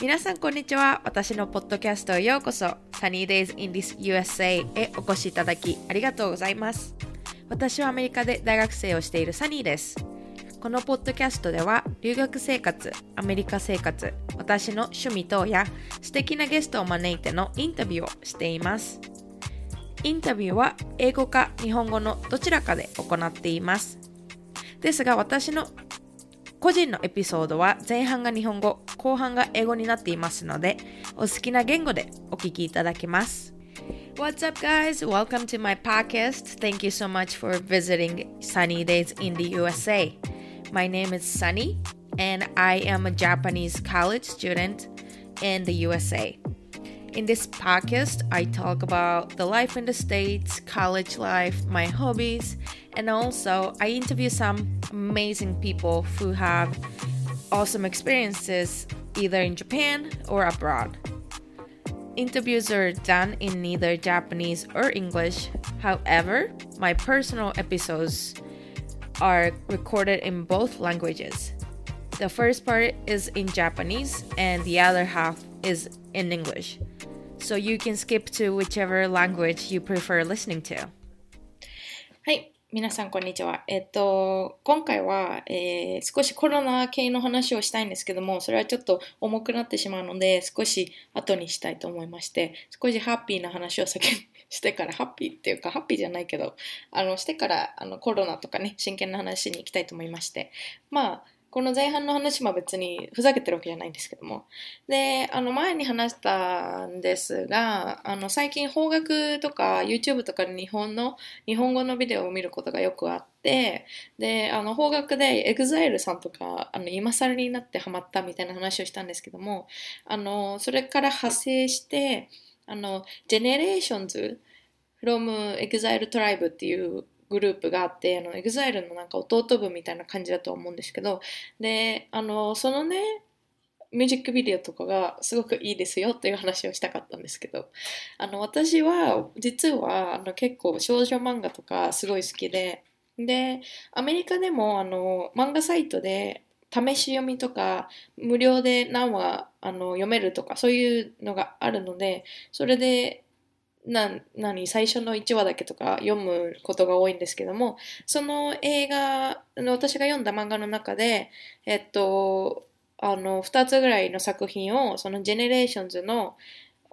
皆さんこんにちは。私のポッドキャストへようこそ。Sunny Days in this USA へお越しいただきありがとうございます。私はアメリカで大学生をしているサニーです。このポッドキャストでは留学生活、アメリカ生活、私の趣味等や素敵なゲストを招いてのインタビューをしています。インタビューは英語か日本語のどちらかで行っています。ですが私の個人のエピソードは前半が日本語、後半が英語になっていますので、お好きな言語でお聞きいただけます。What's up, guys? Welcome to my podcast. Thank you so much for visiting Sunny Days in the USA. My name is Sunny, and I am a Japanese college student in the USA. In this podcast, I talk about the life in the States, college life, my hobbies, and also I interview some amazing people who have awesome experiences either in Japan or abroad. Interviews are done in neither Japanese or English. However, my personal episodes are recorded in both languages. The first part is in Japanese and the other half is in English. so you can skip to whichever language you prefer listening to. はい。皆さん、こんにちは。えっと、今回は、えー、少しコロナ系の話をしたいんですけども、それはちょっと重くなってしまうので、少し後にしたいと思いまして、少しハッピーな話を先 してから、ハッピーっていうか、ハッピーじゃないけど、あの、してから、あの、コロナとかね、真剣な話に行きたいと思いまして、まあ、この前半の話も別にふざけてるわけじゃないんですけども。で、あの前に話したんですが、あの最近邦楽とか YouTube とかで日本の、日本語のビデオを見ることがよくあって、で、あの邦楽で EXILE さんとか、あの今更になってハマったみたいな話をしたんですけども、あの、それから派生して、あの、GENERATIONS from EXILE Tribe っていうグループがあって、あの、EXILE のなんか弟分みたいな感じだと思うんですけど、で、あの、そのね、ミュージックビデオとかがすごくいいですよっていう話をしたかったんですけど、あの、私は、実は、あの、結構少女漫画とかすごい好きで、で、アメリカでも、あの、漫画サイトで、試し読みとか、無料で何話あの読めるとか、そういうのがあるので、それでな何最初の1話だけとか読むことが多いんですけどもその映画の私が読んだ漫画の中でえっとあの2つぐらいの作品をその GENERATIONS の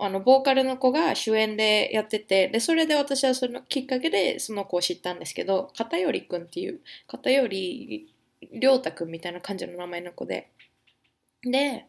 あのボーカルの子が主演でやっててでそれで私はそのきっかけでその子を知ったんですけど片寄くんっていう片寄涼太くんみたいな感じの名前の子でで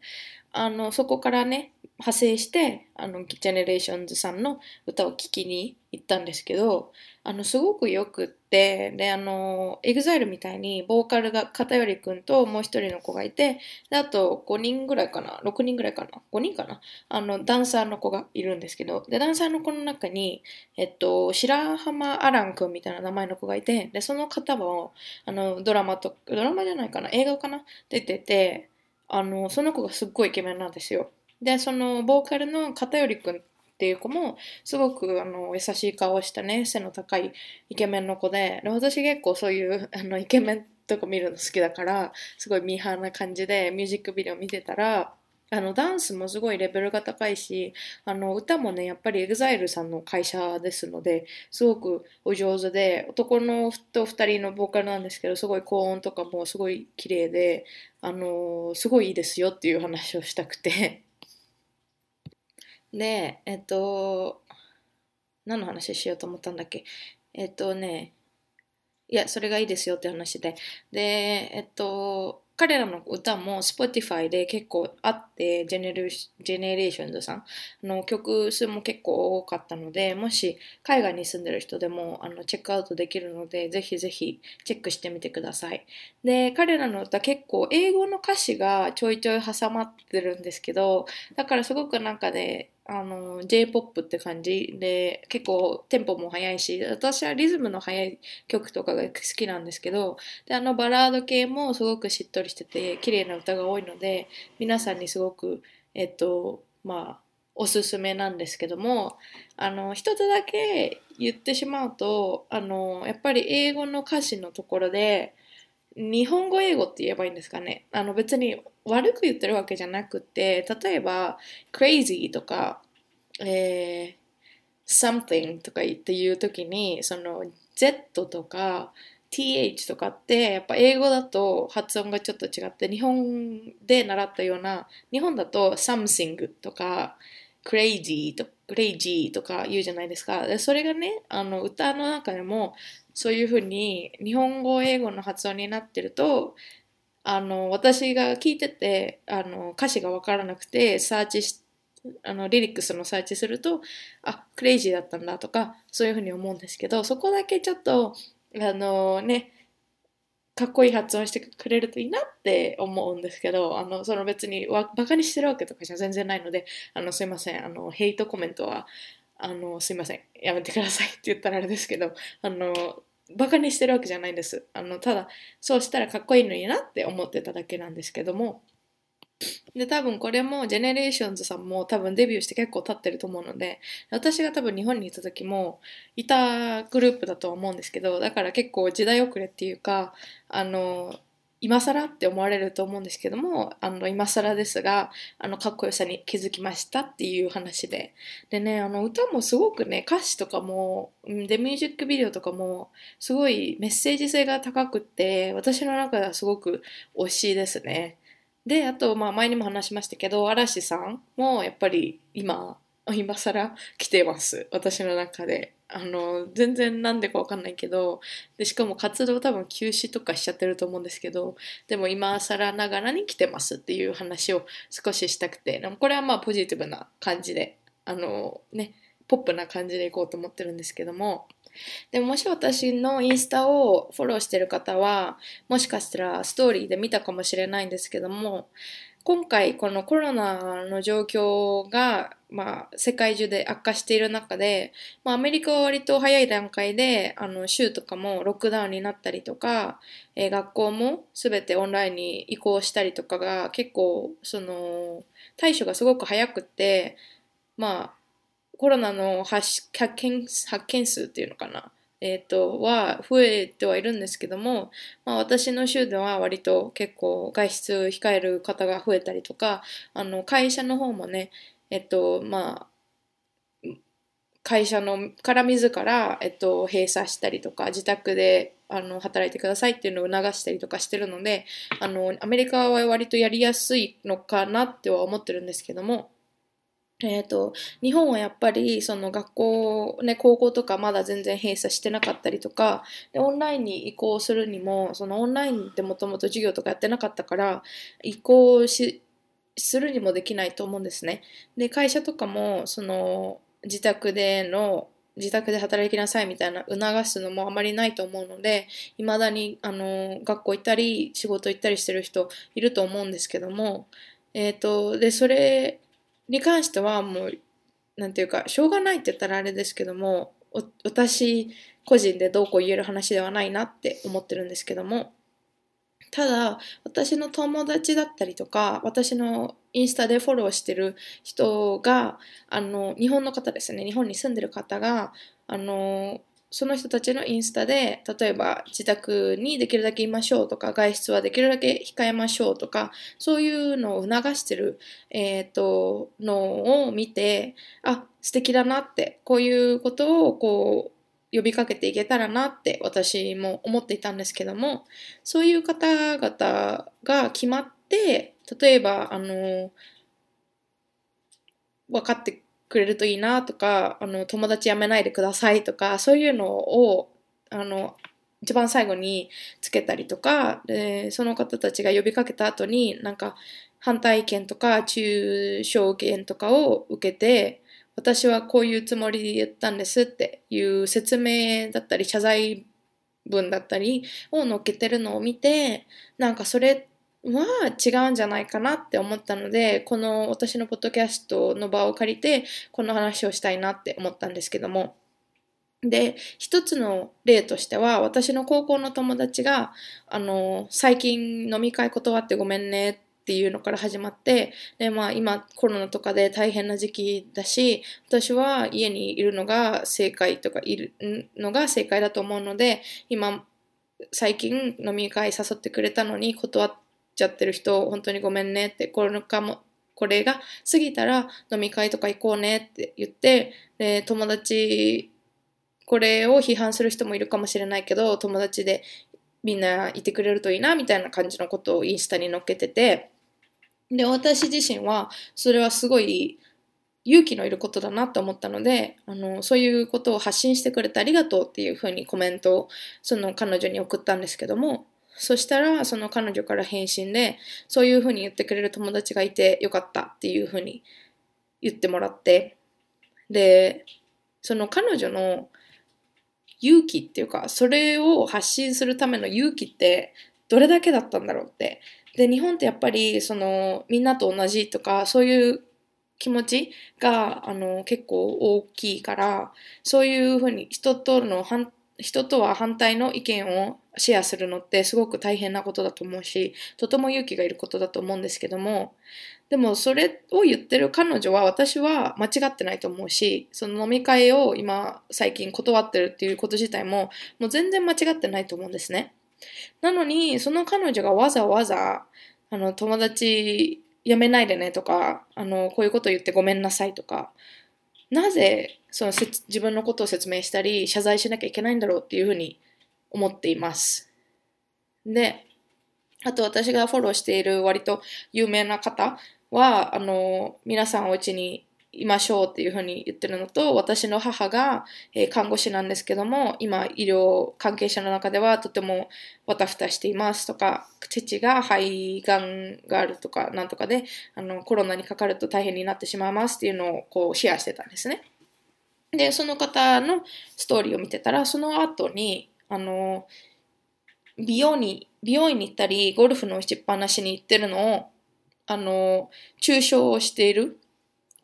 あのそこからね派生してあの GENERATIONS さんの歌を聴きに行ったんですけどあのすごくよくってであの EXILE みたいにボーカルが片寄くんともう一人の子がいてであと5人ぐらいかな6人ぐらいかな5人かなあのダンサーの子がいるんですけどでダンサーの子の中に、えっと、白浜アランくんみたいな名前の子がいてでその方もあのドラマとドラマじゃないかな映画かな出ててあのその子がすっごいイケメンなんですよ。で、そのボーカルの片寄くんっていう子も、すごくあの優しい顔をしたね、背の高いイケメンの子で、で私結構そういう あのイケメンとか見るの好きだから、すごいミーハーな感じでミュージックビデオ見てたら、あのダンスもすごいレベルが高いしあの歌もねやっぱり EXILE さんの会社ですのですごくお上手で男のと2人のボーカルなんですけどすごい高音とかもすごい綺麗であのすごいいいですよっていう話をしたくて で、えっと、何の話しようと思ったんだっけ？えっとね、いや、それがいいですよって話で。で、えっと、彼らの歌も Spotify で結構あって、 GENERATIONS さんの曲数も結構多かったので、もし海外に住んでる人でもあのチェックアウトできるので、ぜひぜひチェックしてみてください。で、彼らの歌結構英語の歌詞がちょいちょい挟まってるんですけど、だからすごくなんかね、あの J-POP って感じで結構テンポも速いし私はリズムの速い曲とかが好きなんですけどであのバラード系もすごくしっとりしてて綺麗な歌が多いので皆さんにすごくえっとまあおすすめなんですけどもあの一つだけ言ってしまうとあのやっぱり英語の歌詞のところで日本語英語って言えばいいんですかね。あの別に悪く言ってるわけじゃなくて、例えば crazy とか、えー、something とか言って言うときに、その Z とか th とかってやっぱ英語だと発音がちょっと違って日本で習ったような日本だと something とか crazy と crazy とか言うじゃないですか。それがねあの歌の中でもそういうふうに日本語英語の発音になってるとあの私が聞いててあの歌詞が分からなくてサーチしあのリリックスのサーチするとあクレイジーだったんだとかそういうふうに思うんですけどそこだけちょっとあのね、かっこいい発音してくれるといいなって思うんですけど、あの、その別にわバカにしてるわけとかじゃ全然ないので、あの、すいません。あの、ヘイトコメントは、あの、すいません。やめてくださいって言ったらあれですけど、あの、バカにしてるわけじゃないんです。あの、ただ、そうしたらかっこいいのになって思ってただけなんですけども、で、多分これも、 GENERATIONS さんも多分デビューして結構経ってると思うので、私が多分日本にいた時も、いたグループだとは思うんですけど、だから結構時代遅れっていうか、あの、今更って思われると思うんですけども、あの、今更ですが、あの、かっこよさに気づきましたっていう話で。でね、あの、歌もすごくね、歌詞とかも、で、ミュージックビデオとかも、すごいメッセージ性が高くて、私の中ではすごく推しいですね。で、あと、まあ、前にも話しましたけど、嵐さんもやっぱり今、今更来てます。私の中で。あの、全然なんでかわかんないけど、で、しかも活動多分休止とかしちゃってると思うんですけど、でも今更ながらに来てますっていう話を少ししたくて、でもこれはまあポジティブな感じで、あのね、ポップな感じでいこうと思ってるんですけども、でももし私のインスタをフォローしてる方は、もしかしたらストーリーで見たかもしれないんですけども、今回このコロナの状況が、まあ、世界中で悪化している中で、まあ、アメリカは割と早い段階で、あの、州とかもロックダウンになったりとか、えー、学校も全てオンラインに移行したりとかが結構、その、対処がすごく早くって、まあ、コロナの発見発見数っていうのかな、えっ、ー、と、は増えてはいるんですけども、まあ私の州では割と結構外出控える方が増えたりとか、あの、会社の方もね、えっと、まあ、会社のから自ら、えっと、閉鎖したりとか、自宅であの働いてくださいっていうのを促したりとかしてるので、あの、アメリカは割とやりやすいのかなっては思ってるんですけども、えっ、ー、と、日本はやっぱり、その学校、ね、高校とかまだ全然閉鎖してなかったりとか、で、オンラインに移行するにも、そのオンラインってもともと授業とかやってなかったから、移行し、するにもできないと思うんですね。で、会社とかも、その、自宅での、自宅で働きなさいみたいな促すのもあまりないと思うので、未だに、あの、学校行ったり、仕事行ったりしてる人いると思うんですけども、えっ、ー、と、で、それ、に関してはもう、なんていうか、しょうがないって言ったらあれですけども、私個人でどうこう言える話ではないなって思ってるんですけども、ただ、私の友達だったりとか、私のインスタでフォローしてる人が、あの、日本の方ですね、日本に住んでる方が、あの、その人たちのインスタで、例えば自宅にできるだけいましょうとか、外出はできるだけ控えましょうとか、そういうのを促してる、えっ、と、のを見て、あ、素敵だなって、こういうことをこう、呼びかけていけたらなって私も思っていたんですけども、そういう方々が決まって、例えば、あの、分かってくれるといいなとか、あの、友達辞めないでくださいとか、そういうのを、あの、一番最後につけたりとか、で、その方たちが呼びかけた後に、なんか、反対意見とか、中小言とかを受けて、私はこういうつもりで言ったんですっていう説明だったり、謝罪文だったりを載っけてるのを見て、なんかそれは違うんじゃないかなって思ったので、この私のポッドキャストの場を借りて、この話をしたいなって思ったんですけども。で、一つの例としては、私の高校の友達が、あの、最近飲み会断ってごめんねっていうのから始まって、で、まあ今コロナとかで大変な時期だし、私は家にいるのが正解とかいるのが正解だと思うので、今最近飲み会誘ってくれたのに断ってちゃってる人、本当にごめんねって、これかも、これが過ぎたら飲み会とか行こうねって言って、で友達、これを批判する人もいるかもしれないけど、友達でみんないてくれるといいなみたいな感じのことをインスタに載っけててで私自身はそれはすごい勇気のいることだなと思ったのであのそういうことを発信してくれてありがとうっていうふうにコメントをその彼女に送ったんですけどもそしたらその彼女から返信でそういうふうに言ってくれる友達がいてよかったっていうふうに言ってもらってでその彼女の勇気っていうかそれを発信するための勇気ってどれだけだったんだろうって。で日本ってやっぱりそのみんなと同じとかそういう気持ちがあの結構大きいからそういうふうに人との人とは反対の意見をシェアするのってすごく大変なことだと思うしとても勇気がいることだと思うんですけどもでもそれを言ってる彼女は私は間違ってないと思うしその飲み会を今最近断ってるっていうこと自体ももう全然間違ってないと思うんですね。なのにその彼女がわざわざあの友達やめないでねとかあのこういうこと言ってごめんなさいとかなぜその自分のことを説明したり謝罪しなきゃいけないんだろうっていうふうに思っています。であと私がフォローしている割と有名な方は、あの、皆さんお家にいましょうっていうふうに言ってるのと、私の母が、え、看護師なんですけども、今医療関係者の中ではとてもわたふたしていますとか、父が肺がんがあるとか、なんとかで、あの、コロナにかかると大変になってしまいますっていうのをこうシェアしてたんですね。で、その方のストーリーを見てたら、その後に、あの、美容に、美容院に行ったり、ゴルフの打ちっぱなしに行ってるのを、あの、抽象をしている、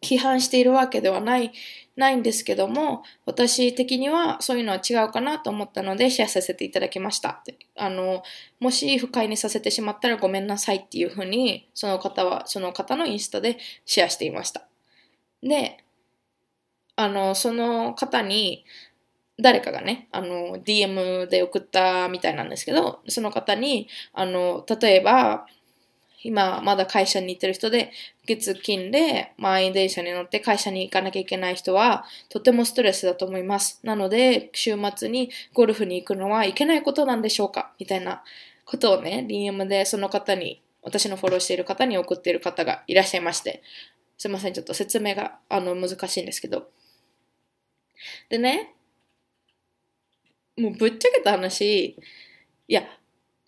批判しているわけではない、ないんですけども、私的にはそういうのは違うかなと思ったのでシェアさせていただきました。あの、もし不快にさせてしまったらごめんなさいっていうふうに、その方は、その方のインスタでシェアしていました。で、あの、その方に、誰かがね、あの、DM で送ったみたいなんですけど、その方に、あの、例えば、今まだ会社に行ってる人で、月金で満員電車に乗って会社に行かなきゃいけない人は、とてもストレスだと思います。なので、週末にゴルフに行くのはいけないことなんでしょうか？みたいなことをね、DM でその方に、私のフォローしている方に送っている方がいらっしゃいまして、すいません、ちょっと説明があの難しいんですけど。でね、もうぶっちゃけた話、いや、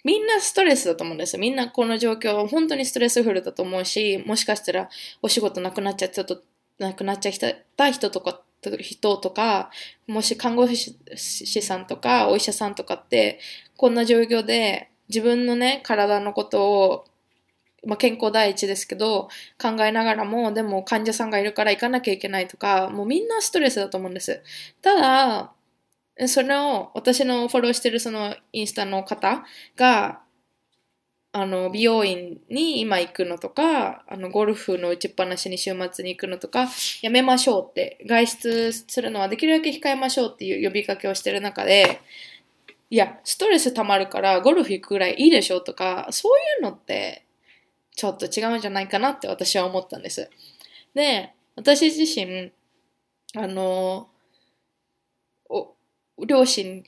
みんなストレスだと思うんですよ。みんなこの状況は本当にストレスフルだと思うし、もしかしたらお仕事なくなっちゃった人なくなっちゃった人とか、人とか、もし看護師さんとかお医者さんとかって、こんな状況で自分のね、体のことを、まあ、健康第一ですけど、考えながらも、でも患者さんがいるから行かなきゃいけないとか、もうみんなストレスだと思うんです。ただ、それを私のフォローしてるそのインスタの方が、あの、美容院に今行くのとか、あの、ゴルフの打ちっぱなしに週末に行くのとか、やめましょうって、外出するのはできるだけ控えましょうっていう呼びかけをしてる中で、いや、ストレス溜まるからゴルフ行くぐらいいいでしょとか、そういうのって、ちょっと違うんじゃないかなって私は思ったんです。で、私自身、あの、両親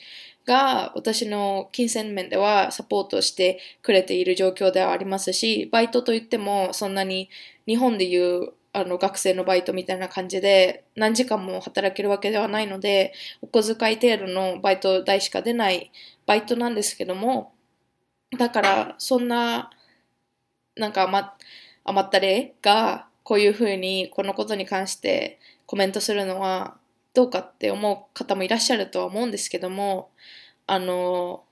が私の金銭面ではサポートしてくれている状況ではありますし、バイトといってもそんなに日本でいうあの学生のバイトみたいな感じで何時間も働けるわけではないので、お小遣い程度のバイト代しか出ないバイトなんですけども、だからそんななんか余余った例がこういうふうにこのことに関してコメントするのはどうかって思う方もいらっしゃるとは思うんですけども、あの、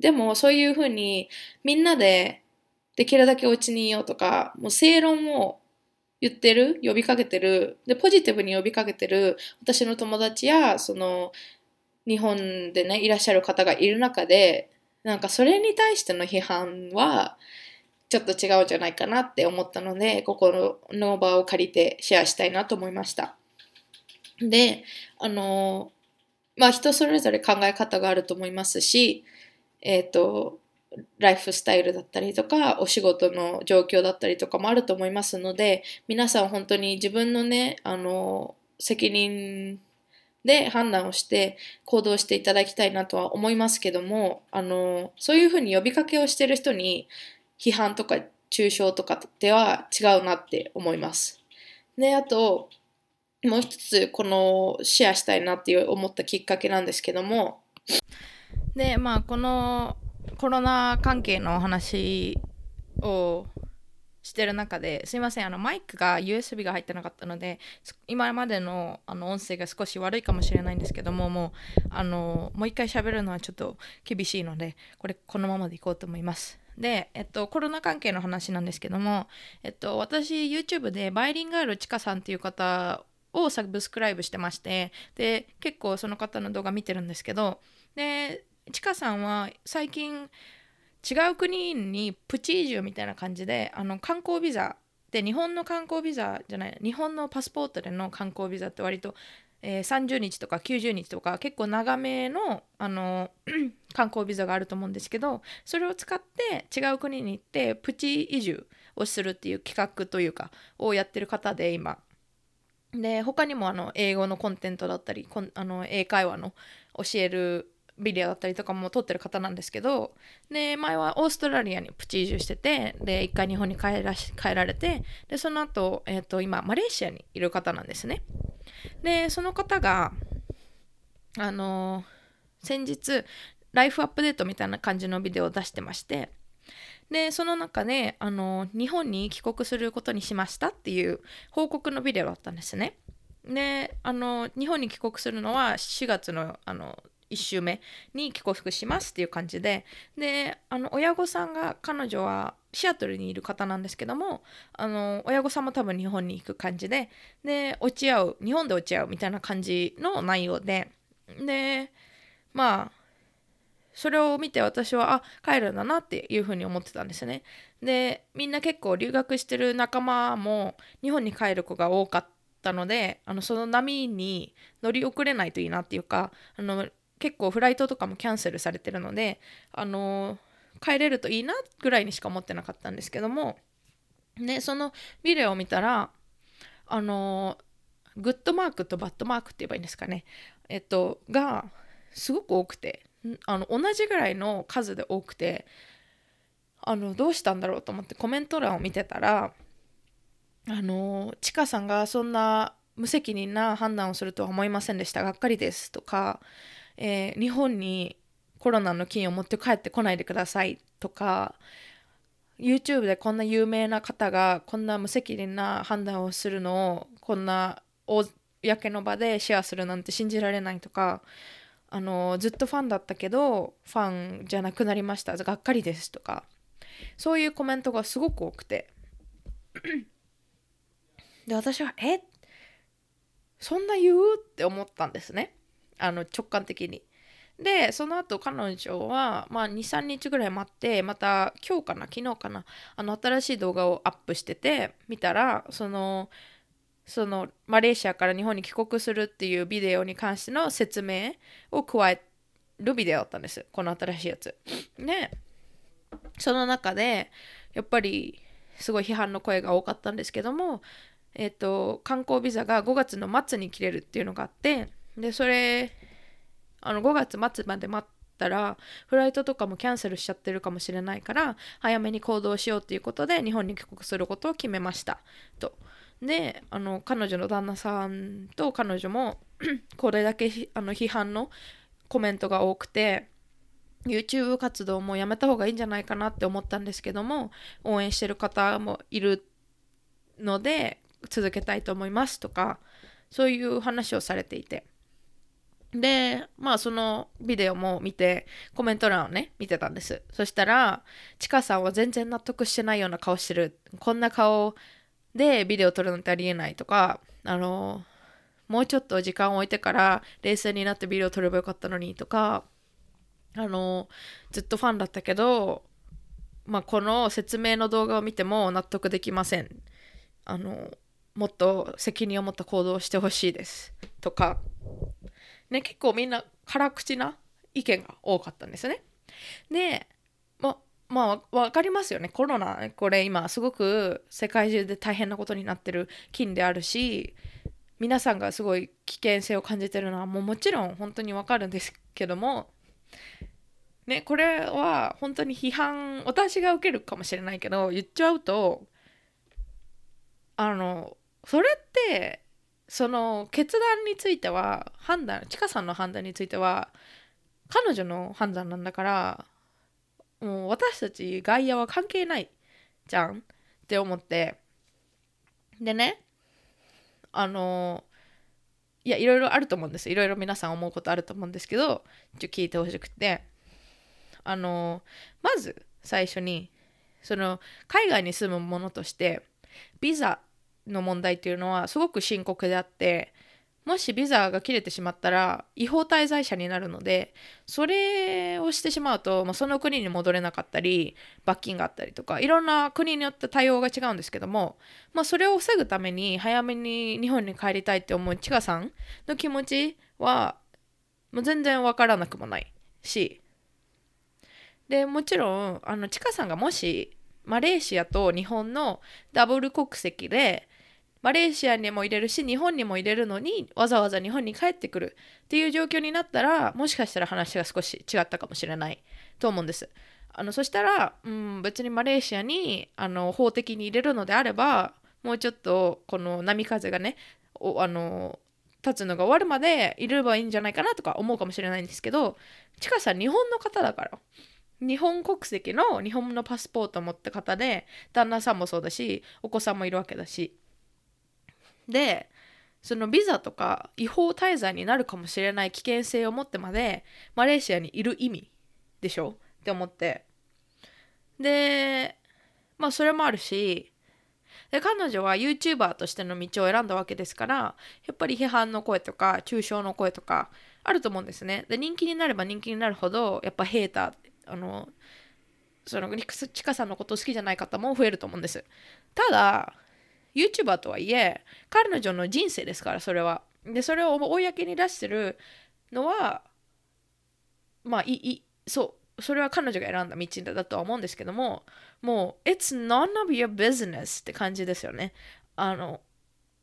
でもそういうふうにみんなでできるだけお家にいようとか、もう正論を言ってる、呼びかけてる、で、ポジティブに呼びかけてる私の友達や、その、日本でね、いらっしゃる方がいる中で、なんかそれに対しての批判は、ちょっと違うんじゃないかなって思ったので、ここの場を借りてシェアしたいなと思いました。で、あの、まあ人それぞれ考え方があると思いますし、えっ、ー、と、ライフスタイルだったりとか、お仕事の状況だったりとかもあると思いますので、皆さん本当に自分のね、あの、責任で判断をして行動していただきたいなとは思いますけども、あの、そういうふうに呼びかけをしてる人に批判とか抽象とかでは違うなって思います。で、あと、もう一つこのシェアしたいなって思ったきっかけなんですけども、で、まあこのコロナ関係のお話をしてる中ですいませんあのマイクが USB が入ってなかったので今までのあの音声が少し悪いかもしれないんですけどももうあのもう一回喋るのはちょっと厳しいのでこれこのままでいこうと思います。で、えっと、コロナ関係の話なんですけども、えっと、私 YouTube でバイリンガールちかさんっていう方をサブスクライブしてましてで結構その方の動画見てるんですけどでちかさんは最近違う国にプチ移住みたいな感じであの観光ビザで日本の観光ビザじゃない日本のパスポートでの観光ビザって割と、えー、30日とか90日とか結構長めのあの 観光ビザがあると思うんですけどそれを使って違う国に行ってプチ移住をするっていう企画というかをやってる方で今。で他にもあの英語のコンテントだったりこんあの英会話の教えるビデオだったりとかも撮ってる方なんですけどで前はオーストラリアにプチ移住しててで一回日本に帰らし帰られてでその後、えーと、今マレーシアにいる方なんですね。でその方があの、先日ライフアップデートみたいな感じのビデオを出してましてでその中であの、日本に帰国することにしましたっていう報告のビデオだったんですね。であの日本に帰国するのは4月のあの1週目に帰国しますっていう感じで。であの親御さんが彼女はシアトルにいる方なんですけどもあの親御さんも多分日本に行く感じで。で落ち合う日本で落ち合うみたいな感じの内容で。でまあそれを見て私はあ帰るんだなっていうふうに思ってたんですね。でみんな結構留学してる仲間も日本に帰る子が多かったのであのその波に乗り遅れないといいなっていうかあの結構フライトとかもキャンセルされてるので、あの帰れるといいなぐらいにしか思ってなかったんですけども、ね、そのビデオを見たら、あのグッドマークとバッドマークって言えばいいんですかね、えっと、がすごく多くて、あの同じぐらいの数で多くて、あのどうしたんだろうと思ってコメント欄を見てたら、あのちかさんがそんな無責任な判断をするとは思いませんでした。がっかりですとかえー、日本にコロナの菌を持って帰ってこないでくださいとか YouTube でこんな有名な方がこんな無責任な判断をするのをこんな公の場でシェアするなんて信じられないとかあのずっとファンだったけどファンじゃなくなりました。がっかりですとか。そういうコメントがすごく多くて。で私はえ？そんな言う？って思ったんですね。あの直感的に。でその後彼女は、まあ、23日ぐらい待ってまた今日かな？昨日かな？あの新しい動画をアップしてて見たらそのそのマレーシアから日本に帰国するっていうビデオに関しての説明を加えるビデオだったんですこの新しいやつ。でその中でやっぱりすごい批判の声が多かったんですけども、えっ、と観光ビザが5月の末に切れるっていうのがあってでそれあの5月末まで待ったらフライトとかもキャンセルしちゃってるかもしれないから早めに行動しようということで日本に帰国することを決めましたと。であの彼女の旦那さんと彼女も これだけあの批判のコメントが多くて YouTube 活動もやめた方がいいんじゃないかなって思ったんですけども応援してる方もいるので続けたいと思いますとかそういう話をされていてで、まあそのビデオも見て、コメント欄をね、見てたんです。そしたら、ちかさんは全然納得してないような顔してる。こんな顔でビデオ撮るなんてありえないとか、あの、もうちょっと時間を置いてから冷静になってビデオ撮ればよかったのにとか、あの、ずっとファンだったけど、まあこの説明の動画を見ても納得できません。あの、もっと責任を持った行動をしてほしいです。とか、ね、結構みんな辛口な意見が多かったんですね。でまあ分かりますよね。コロナこれ今すごく世界中で大変なことになってる菌であるし皆さんがすごい危険性を感じてるのはもうもちろん本当にわかるんですけどもねこれは本当に批判私が受けるかもしれないけど言っちゃうとあのそれってその決断については判断ちかさんの判断については彼女の判断なんだからもう私たち外野は関係ないじゃんって思って。でねあのいやいろいろあると思うんですいろいろ皆さん思うことあると思うんですけどちょ聞いてほしくて。あのまず最初にその海外に住むものとしてビザの問題っていうのはすごく深刻であってもしビザが切れてしまったら違法滞在者になるのでそれをしてしまうと、まあ、その国に戻れなかったり罰金があったりとかいろんな国によって対応が違うんですけども、まあ、それを防ぐために早めに日本に帰りたいって思うちかさんの気持ちはもう全然わからなくもないし。でもちろんあのちかさんがもしマレーシアと日本のダブル国籍でマレーシアにも入れるし日本にも入れるのにわざわざ日本に帰ってくるっていう状況になったらもしかしたら話が少し違ったかもしれないと思うんです。あのそしたら、うん、別にマレーシアにあの法的に入れるのであればもうちょっとこの波風がねあの立つのが終わるまでいればいいんじゃないかなとか思うかもしれないんですけどちかさん日本の方だから日本国籍の日本のパスポートを持った方で旦那さんもそうだしお子さんもいるわけだしでそのビザとか違法滞在になるかもしれない危険性を持ってまでマレーシアにいる意味でしょ？って思って。でまあそれもあるしで彼女は YouTuber としての道を選んだわけですからやっぱり批判の声とか中傷の声とかあると思うんですね。で人気になれば人気になるほどやっぱヘーターあのそのちかさんのこと好きじゃない方も増えると思うんです。ただ YouTuber とはいえ彼女の人生ですからそれは。でそれを公に出してるのはまあいいそうそれは彼女が選んだ道だとは思うんですけどももう It's none of your business って感じですよね。あの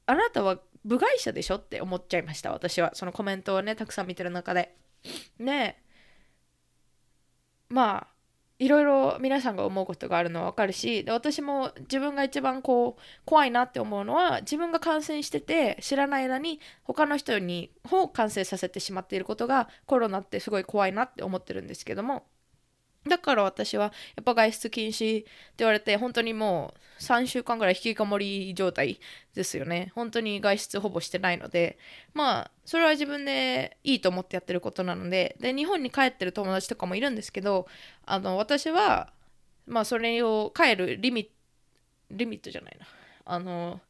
あなたは部外者でしょって思っちゃいました私は。そのコメントをねたくさん見てる中で。ね。まあいろいろ皆さんが思うことがあるのはわかるしで私も自分が一番こう怖いなって思うのは自分が感染してて知らない間に他の人にを感染させてしまっていることがコロナってすごい怖いなって思ってるんですけどもだから私はやっぱ外出禁止って言われて本当にもう3週間ぐらい引きこもり状態ですよね。本当に外出ほぼしてないので。まあそれは自分でいいと思ってやってることなので。で日本に帰ってる友達とかもいるんですけどあの私はまあそれを帰るリミリミットじゃないな。あの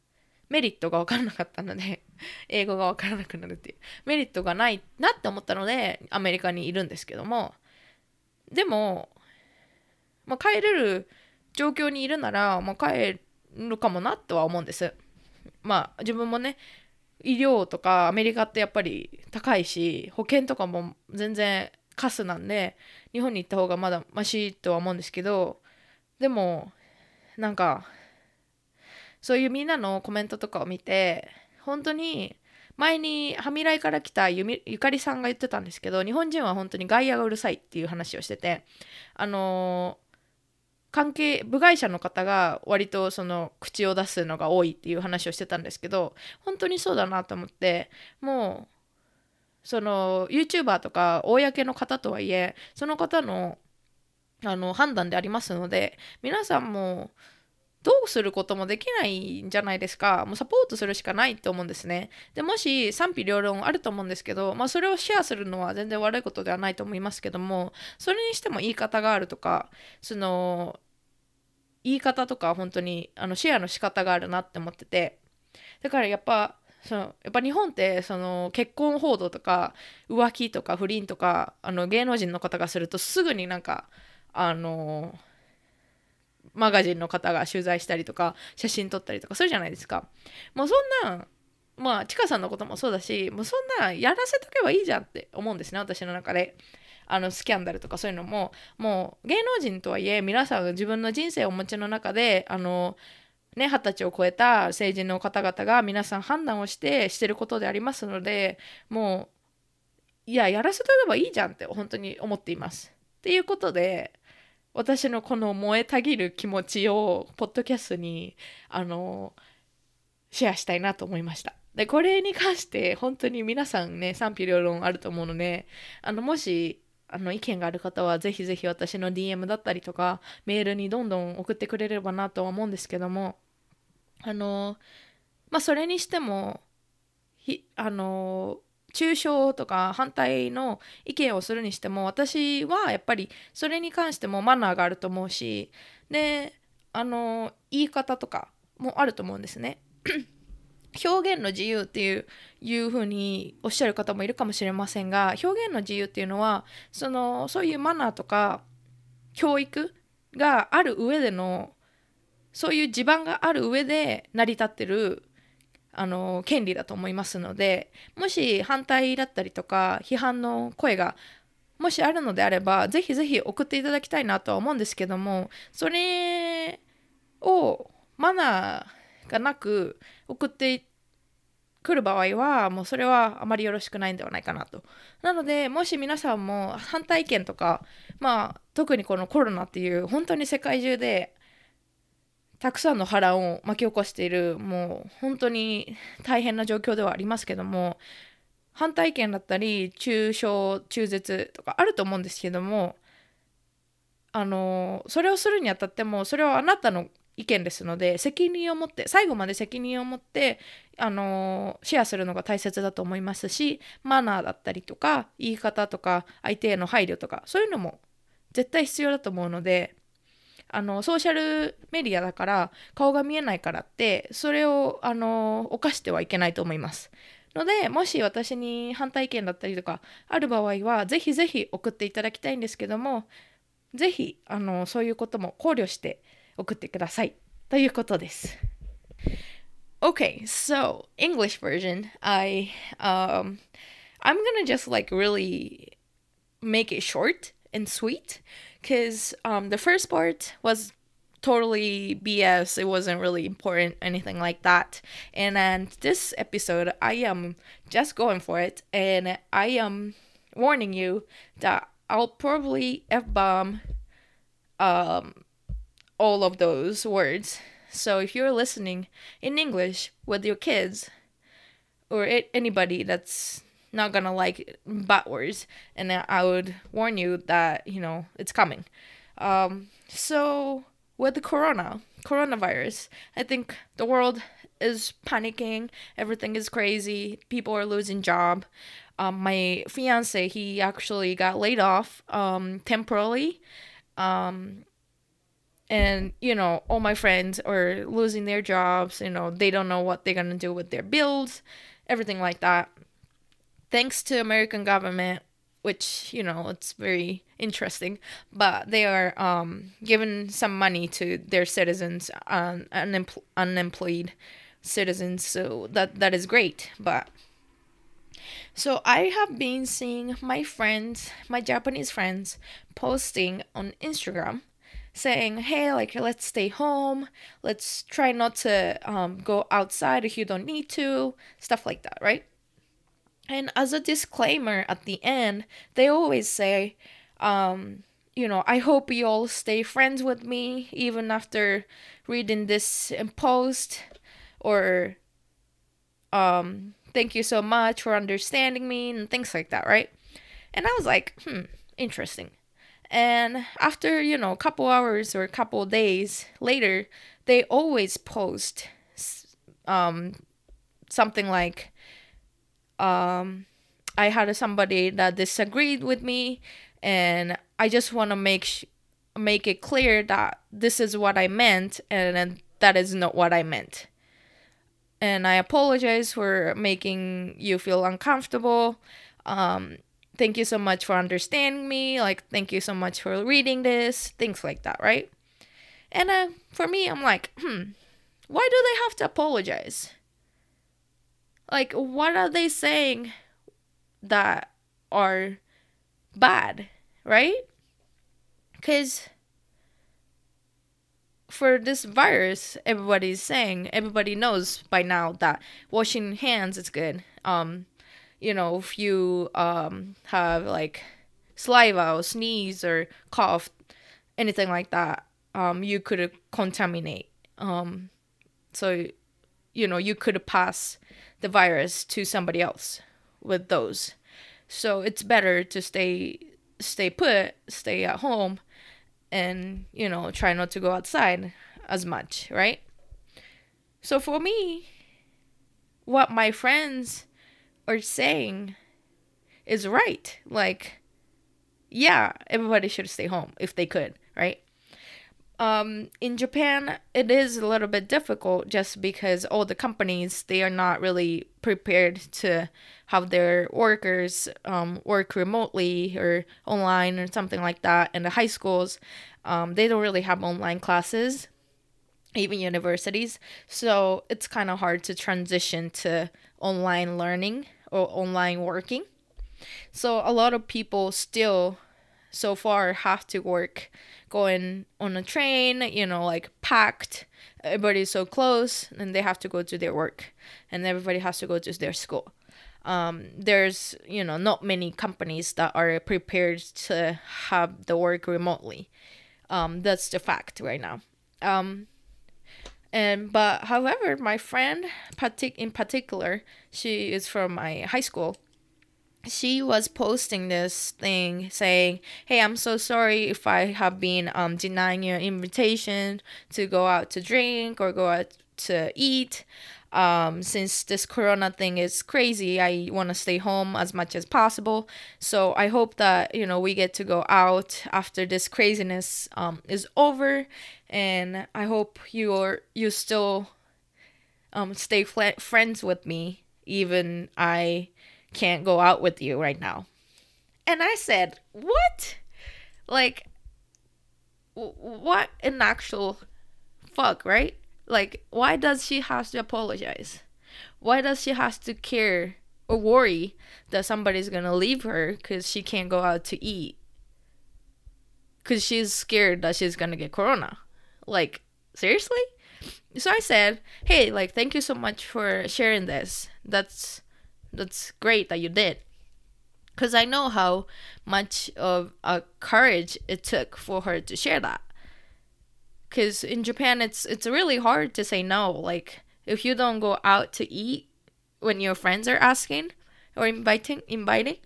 メリットが分からなかったので 英語が分からなくなるっていう。メリットがないなって思ったのでアメリカにいるんですけども。でも、まあ、帰れる状況にいるなら、まあ、帰るかもなとは思うんです。まあ自分もね医療とかアメリカってやっぱり高いし保険とかも全然カスなんで日本に行った方がまだマシとは思うんですけどでもなんかそういうみんなのコメントとかを見て本当に前にハミライから来たゆゆかりさんが言ってたんですけど日本人は本当に外野がうるさいっていう話をしててあのー、関係部外者の方が割とその口を出すのが多いっていう話をしてたんですけど本当にそうだなと思ってもうその YouTuber とか公の方とはいえその方のあの判断でありますので皆さんもどうすることもできないんじゃないですか。もうサポートするしかないと思うんですね。でもし賛否両論あると思うんですけど、まあ、それをシェアするのは全然悪いことではないと思いますけども、それにしても言い方があるとか、その、言い方とか本当にあのシェアの仕方があるなって思ってて、だからやっぱ、そのやっぱ日本ってその結婚報道とか浮気とか不倫とかあの芸能人の方がするとすぐになんかあのマガジンの方が取材したりとか写真撮ったりとかするじゃないですか。もうそんなんまあちかさんのこともそうだしもうそんなんやらせとけばいいじゃんって思うんですね私の中で。あのスキャンダルとかそういうのも。もう芸能人とはいえ皆さんが自分の人生をお持ちの中であのね、二十歳を超えた成人の方々が皆さん判断をしてしてることでありますのでもういややらせとけばいいじゃんって本当に思っています。っていうことで私のこの燃えたぎる気持ちをポッドキャストにあのシェアしたいなと思いました。でこれに関して本当に皆さんね賛否両論あると思うのであのもしあの意見がある方はぜひぜひ私の DM だったりとかメールにどんどん送ってくれればなとは思うんですけどもあのまあそれにしてもあの抽象とか反対の意見をするにしても私はやっぱりそれに関してもマナーがあると思うしであの言い方とかもあると思うんですね。表現の自由っていういうふうにおっしゃる方もいるかもしれませんが表現の自由っていうのはそのそういうマナーとか教育がある上でのそういう地盤がある上で成り立ってるあの権利だと思いますのでもし反対だったりとか批判の声がもしあるのであればぜひぜひ送っていただきたいなとは思うんですけどもそれをマナーがなく送ってくる場合はもうそれはあまりよろしくないんではないかなと。なのでもし皆さんも反対意見とかまあ特にこのコロナっていう本当に世界中でたくさんの波乱を巻き起こしているもう本当に大変な状況ではありますけども反対意見だったり中傷中絶とかあると思うんですけどもあのそれをするにあたってもそれはあなたの意見ですので責任を持って最後まで責任を持ってあのシェアするのが大切だと思いますしマナーだったりとか言い方とか相手への配慮とかそういうのも絶対必要だと思うのであのソーシャルメディアだから顔が見えないからってそれをあの犯してはいけないと思います。のでもし私に反対意見だったりとかある場合はぜひぜひ送っていただきたいんですけどもぜひあのそういうことも考慮して送ってくださいということです。Okay, so English version, I um I'm gonna just like really make it short and sweet because um, the first part was totally BS. It wasn't really important, anything like that. And then this episode, I am just going for it, and I am warning you that I'll probably f bomb um, all of those words. So if you're listening in English with your kids or anybody that's not gonna like bad words, and I would warn you that you know it's coming. Um, so with the corona, coronavirus, I think the world is panicking. Everything is crazy. People are losing job. Um, my fiance, he actually got laid off um, temporarily. Um, and you know all my friends are losing their jobs you know they don't know what they're gonna do with their bills everything like that thanks to American government, which you know it's very interesting, but they are um, giving some money to their citizens, um, unempl- unemployed citizens. So that that is great, but. So I have been seeing my friends, my Japanese friends, posting on Instagram saying, hey, like, let's stay home. Let's try not to um, go outside if you don't need to. Stuff like that, right? And as a disclaimer at the end, they always say, um, you know, I hope you all stay friends with me even after reading this post, or um, thank you so much for understanding me, and things like that, right? And I was like, hmm, interesting. And after, you know, a couple hours or a couple days later, they always post um, something like, um, I had somebody that disagreed with me, and I just want to make sh- make it clear that this is what I meant, and, and that is not what I meant. And I apologize for making you feel uncomfortable. Um, thank you so much for understanding me. Like, thank you so much for reading this. Things like that, right? And uh, for me, I'm like, hmm, why do they have to apologize? Like, what are they saying that are bad? right? Because for this virus, everybody's saying, everybody knows by now that washing hands is good. Um, you know, if you um, have like saliva or sneeze or cough, anything like that, um, you could contaminate. Um, so, you know, you could pass the virus to somebody else with those. So it's better to stay stay put, stay at home, and you know try not to go outside as much, right? So for me, what my friends are saying is right. Like, yeah, everybody should stay home if they could, right? Um, in Japan, it is a little bit difficult just because all the companies they are not really prepared to have their workers um, work remotely or online or something like that. And the high schools, um, they don't really have online classes, even universities. So it's kind of hard to transition to online learning or online working. So a lot of people still so far have to work going on a train, you know, like packed. Everybody's so close, and they have to go to their work, and everybody has to go to their school. Um, there's, you know, not many companies that are prepared to have the work remotely. Um, that's the fact right now. Um, and but however, my friend, partic- in particular, she is from my high school she was posting this thing saying, "Hey, I'm so sorry if I have been um, denying your invitation to go out to drink or go out to eat. Um, since this corona thing is crazy, I want to stay home as much as possible. So I hope that you know we get to go out after this craziness um, is over, and I hope you're you still um, stay fl- friends with me even I." can't go out with you right now. And I said, What? Like, what an actual fuck, right? Like, why does she have to apologize? Why does she have to care or worry that somebody's gonna leave her because she can't go out to eat? Because she's scared that she's gonna get corona. Like, seriously? So I said, hey, like, thank you so much for sharing this. That's that's great that you did. Because i know how much of a courage it took for her to share that. Because in japan it's it's really hard to say no like if you don't go out to eat when your friends are asking or inviting inviting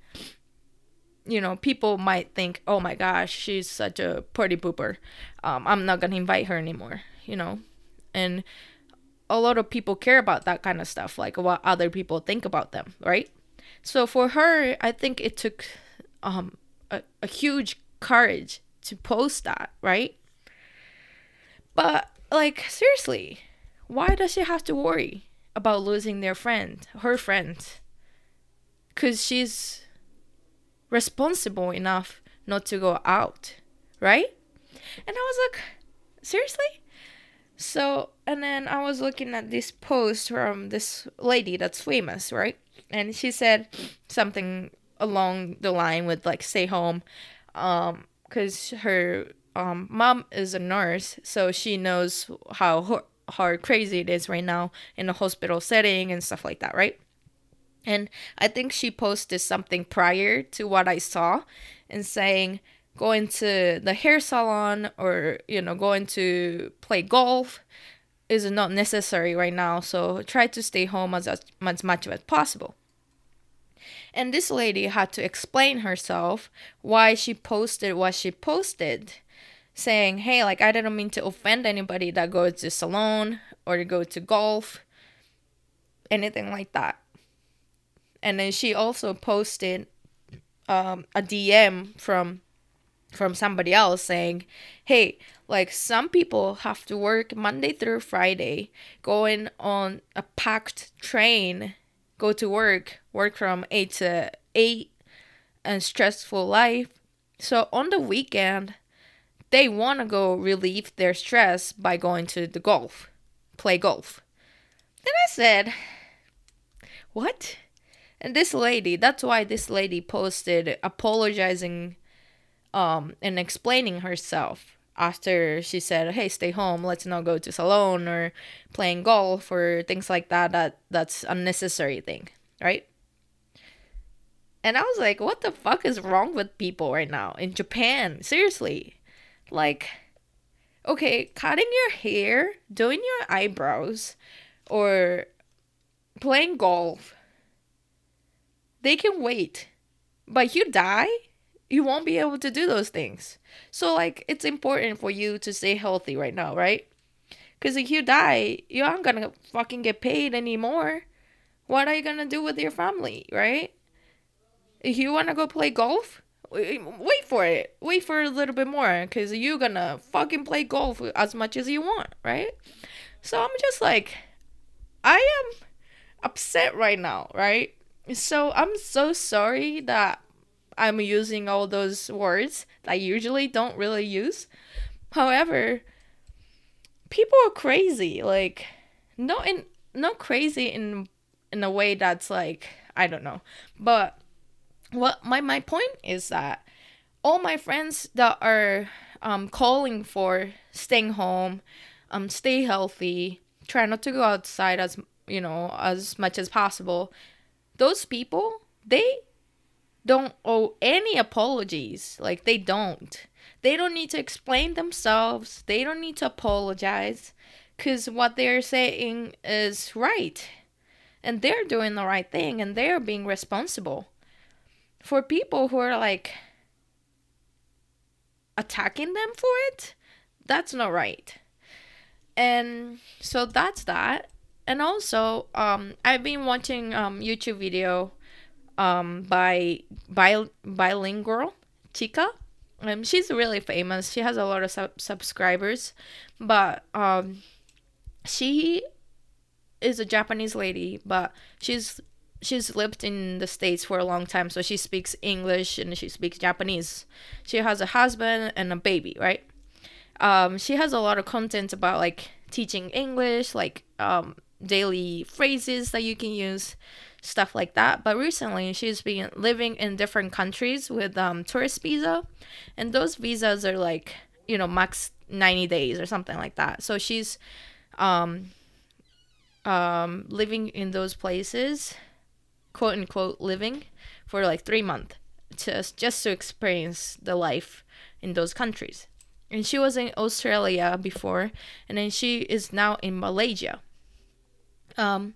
you know people might think oh my gosh she's such a party pooper. Um, i'm not gonna invite her anymore you know? And a lot of people care about that kind of stuff, like what other people think about them, right? So for her, I think it took um, a, a huge courage to post that, right? But like seriously, why does she have to worry about losing their friend, her friend? Cuz she's responsible enough not to go out, right? And I was like, seriously? So, and then I was looking at this post from this lady that's famous, right? And she said something along the line with like stay home um cuz her um mom is a nurse, so she knows how hard crazy it is right now in a hospital setting and stuff like that, right? And I think she posted something prior to what I saw and saying going to the hair salon or you know going to play golf is not necessary right now. So try to stay home as, as, much as possible. And this lady had to explain herself why she posted what she posted saying hey like i didn't mean to offend anybody that goes to salon or to go to golf anything like that. And then she also posted um, a dm from from somebody else saying, hey, like some people have to work Monday through Friday, going on a packed train, go to work, work from 8 to 8, and stressful life. So on the weekend, they want to go relieve their stress by going to the golf, play golf. Then I said, what? And this lady, that's why this lady posted apologizing um, and explaining herself after she said, "Hey, stay home. Let's not go to salon or playing golf or things like that. That that's unnecessary thing, right?" And I was like, "What the fuck is wrong with people right now in Japan? Seriously, like." Okay, cutting your hair, doing your eyebrows, or playing golf, they can wait. But you die, you won't be able to do those things. So, like, it's important for you to stay healthy right now, right? Because if you die, you aren't gonna fucking get paid anymore. What are you gonna do with your family, right? If you wanna go play golf, wait for it. Wait for a little bit more, because you're gonna fucking play golf as much as you want, right? So I'm just like, I am upset right now, right? So I'm so sorry that I'm using all those words that I usually don't really use. However, people are crazy. Like not in not crazy in in a way that's like I don't know. But what my my point is that all my friends that are um calling for staying home, um stay healthy, try not to go outside as you know as much as possible. Those people, they don't owe any apologies. Like they don't. They don't need to explain themselves. They don't need to apologize cuz what they're saying is right. And they're doing the right thing and they're being responsible. For people who are like attacking them for it, that's not right. And so that's that. And also, um, I've been watching um YouTube video um, by bi- bilingual Chica. Um, she's really famous. She has a lot of sub- subscribers, but um, she is a Japanese lady, but she's she's lived in the states for a long time, so she speaks English and she speaks Japanese. She has a husband and a baby, right? Um, she has a lot of content about like teaching English, like um, daily phrases that you can use stuff like that. But recently, she's been living in different countries with um, tourist visa, and those visas are like you know max 90 days or something like that. So she's um, um, living in those places, quote unquote, living for like three months just just to experience the life in those countries. And she was in Australia before, and then she is now in Malaysia. Um,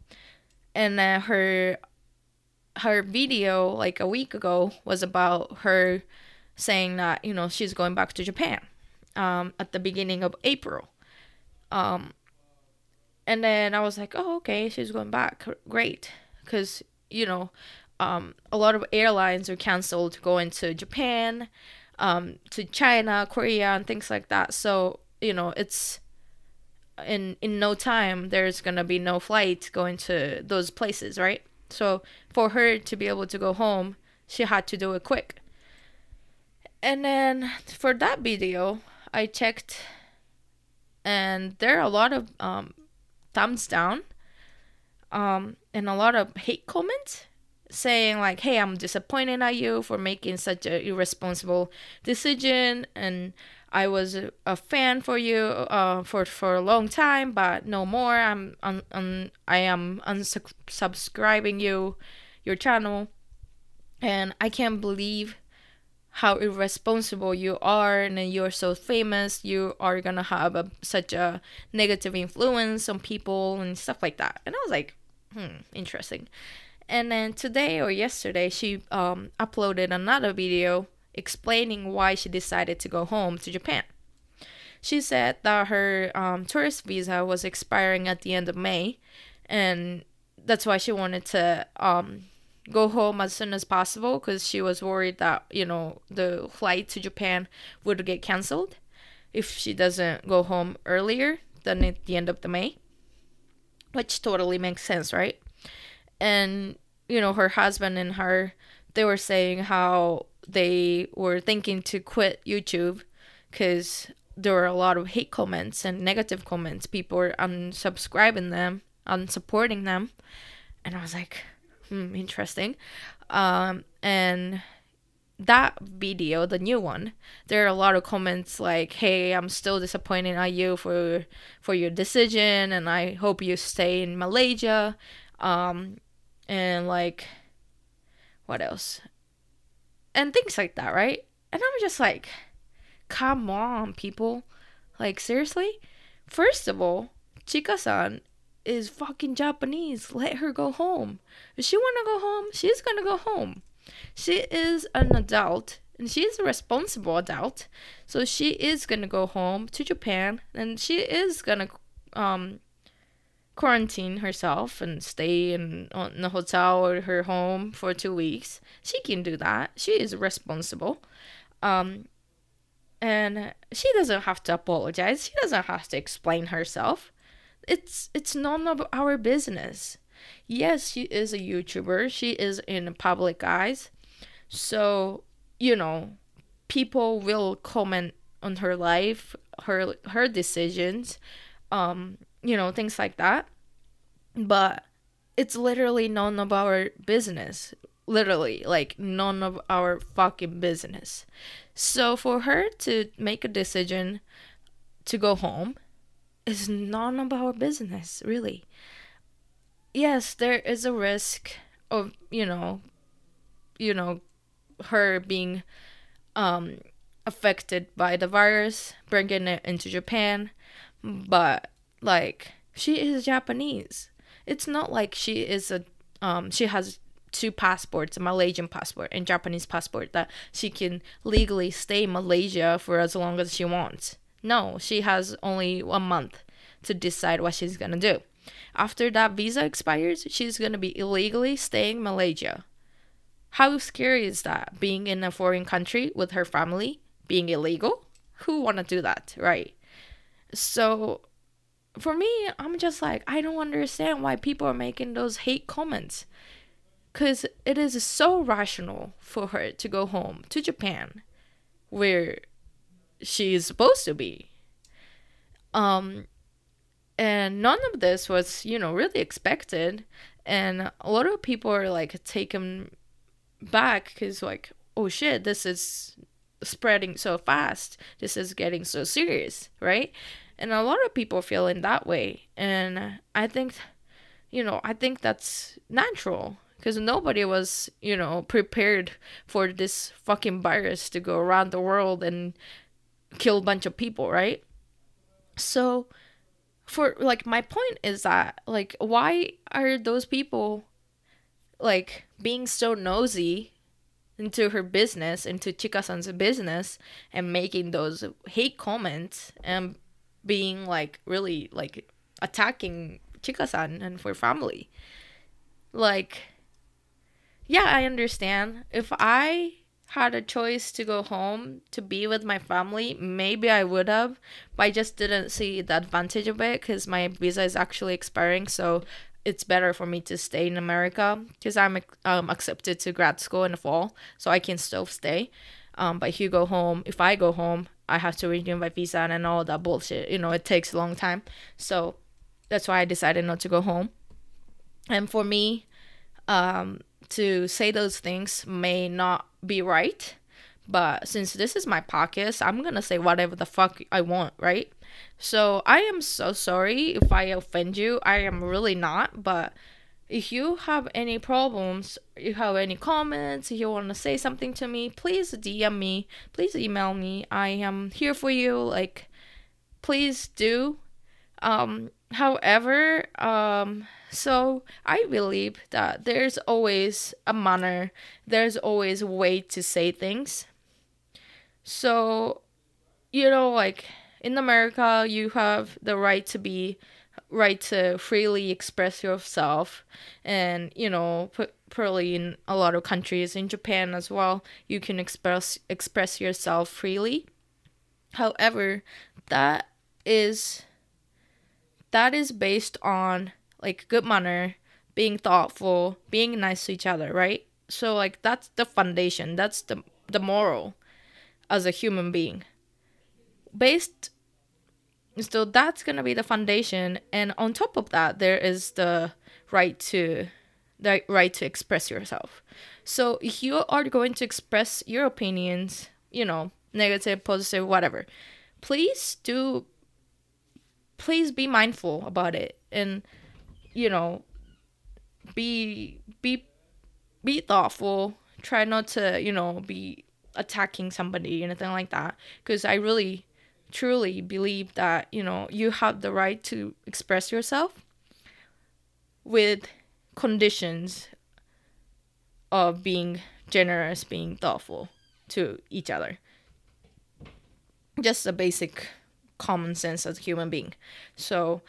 and uh, her her video like a week ago was about her saying that you know she's going back to Japan um, at the beginning of April. Um, and then I was like, oh okay, she's going back, great, because you know um, a lot of airlines are canceled going to Japan, um, to China, Korea, and things like that. So you know it's in in no time there's gonna be no flight going to those places right? So for her to be able to go home she had to do it quick. And then for that video i checked and there are a lot of um, thumbs down um, and a lot of hate comments saying like hey i'm disappointed at you for making such a irresponsible decision and I was a fan for you uh, for for a long time, but no more. I'm un, un, I am unsubscribing you your channel, and I can't believe how irresponsible you are and you're so famous. You are gonna have a, such a negative influence on people and stuff like that. And i was like hmm interesting. And then today or yesterday she um, uploaded another video explaining why she decided to go home to Japan. She said that her um, tourist visa was expiring at the end of May, and that's why she wanted to um, go home as soon as possible because she was worried that you know the flight to Japan would get canceled if she doesn't go home earlier than at the end of the May, which totally makes sense, right? And you know her husband and her they were saying how they were thinking to quit YouTube because there were a lot of hate comments and negative comments. People were unsubscribing them, unsupporting them. And I was like, hmm, interesting. Um, and that video, the new one, there are a lot of comments like, "Hey, I'm still disappointed at you for for your decision, and I hope you stay in Malaysia." Um, and like, what else? And things like that, right? And I'm just like, come on, people. Like, seriously? First of all, Chika san is fucking Japanese. Let her go home. If she wanna go home, she's gonna go home. She is an adult and she's a responsible adult. So she is gonna go home to Japan and she is gonna um quarantine herself and stay in, in a hotel or her home for two weeks. She can do that. She is responsible. Um, and she doesn't have to apologize. She doesn't have to explain herself. It's it's none of our business. Yes, she is a YouTuber. She is in public eyes. So, you know, people will comment on her life, her her decisions, um, you know, things like that. But it's literally none of our business. Literally, like none of our fucking business. So for her to make a decision to go home is none of our business, really. Yes, there is a risk of, you know, you know, her being um affected by the virus, bringing it into Japan, but like she is Japanese. It's not like she is a um she has two passports, a Malaysian passport and Japanese passport that she can legally stay in Malaysia for as long as she wants. No, she has only one month to decide what she's gonna do. After that visa expires, she's gonna be illegally staying in Malaysia. How scary is that? Being in a foreign country with her family, being illegal? Who wanna do that, right? So for me, I'm just like, I don't understand why people are making those hate comments. Because it is so rational for her to go home to Japan, where she is supposed to be. Um, and none of this was, you know, really expected. And a lot of people are like taken back because, like, oh shit, this is spreading so fast. This is getting so serious, right? And a lot of people feel in that way. And i think you know i think that's natural because nobody was you know prepared for this fucking virus to go around the world and kill a bunch of people right? So for like my point is that like why are those people like being so nosy into her business into chika-san's business and making those hate comments and being like really like attacking Chika-san and for family. Like yeah, I understand. If I had a choice to go home to be with my family, maybe I would have, but I just didn't see the advantage of it because my visa is actually expiring. So it's better for me to stay in America because I'm um, accepted to grad school in the fall, so I can still stay. Um, but if you go home, if I go home, I have to renew my visa and all that bullshit. You know, it takes a long time. So that's why I decided not to go home. And for me, um, to say those things may not be right. But since this is my podcast, I'm gonna say whatever the fuck I want, right? So I am so sorry if I offend you. I am really not, but if you have any problems, you have any comments, you want to say something to me, please DM me, please email me. I am here for you. Like, please do. Um, however, um, so I believe that there's always a manner, there's always a way to say things. So, you know, like in America, you have the right to be right to freely express yourself and you know probably in a lot of countries in japan as well you can express express yourself freely. However that is that is based on like good manner being thoughtful being nice to each other right? So like that's the foundation that's the the moral as a human being. Based so that's going to be the foundation. And on top of that there is the right to the right to express yourself. So if you are going to express your opinions, you know, negative, positive, whatever, please do please be mindful about it. And you know be be be thoughtful. Try not to you know be attacking somebody or anything like that. Because i really truly believe that you know you have the right to express yourself with conditions of being generous being thoughtful to each other. Just a basic common sense as a human being. So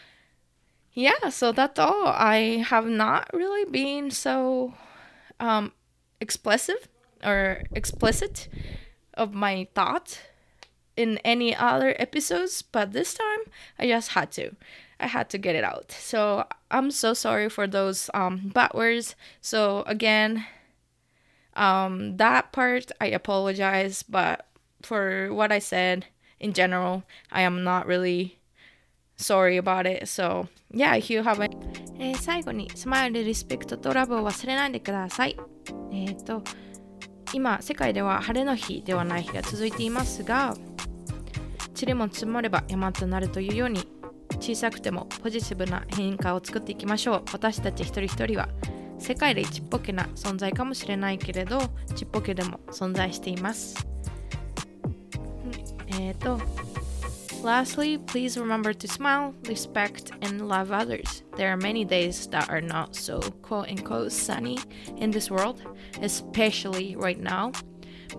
yeah so that's all. I have not really been so um explicit or explicit of my thought in any other episodes, but this time I just had to. I had to get it out. So I'm so sorry for those um, bad words. So again, um, that part I apologize, but for what I said in general, I am not really sorry about it. So yeah, if you have a えー、最後にスマイル、リスペクトとラブを忘れないでください。えっ、ー、と今世界では晴れの日ではない日が続いていますが 塵も積もれば山となるというように小さくてもポジティブな変化を作っていきましょう私たち一人一人は世界でちっぽけな存在かもしれないけれどちっぽけでも存在していますえっ、ー、と Lastly, please remember to smile, respect, and love others. There are many days that are not so quote unquote sunny in this world, especially right now.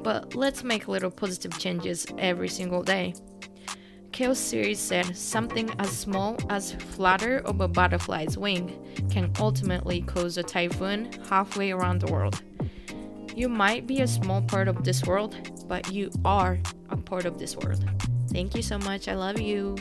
But let's make little positive changes every single day. Chaos series said something as small as flutter of a butterfly's wing can ultimately cause a typhoon halfway around the world. You might be a small part of this world, but you are a part of this world. Thank you so much. I love you.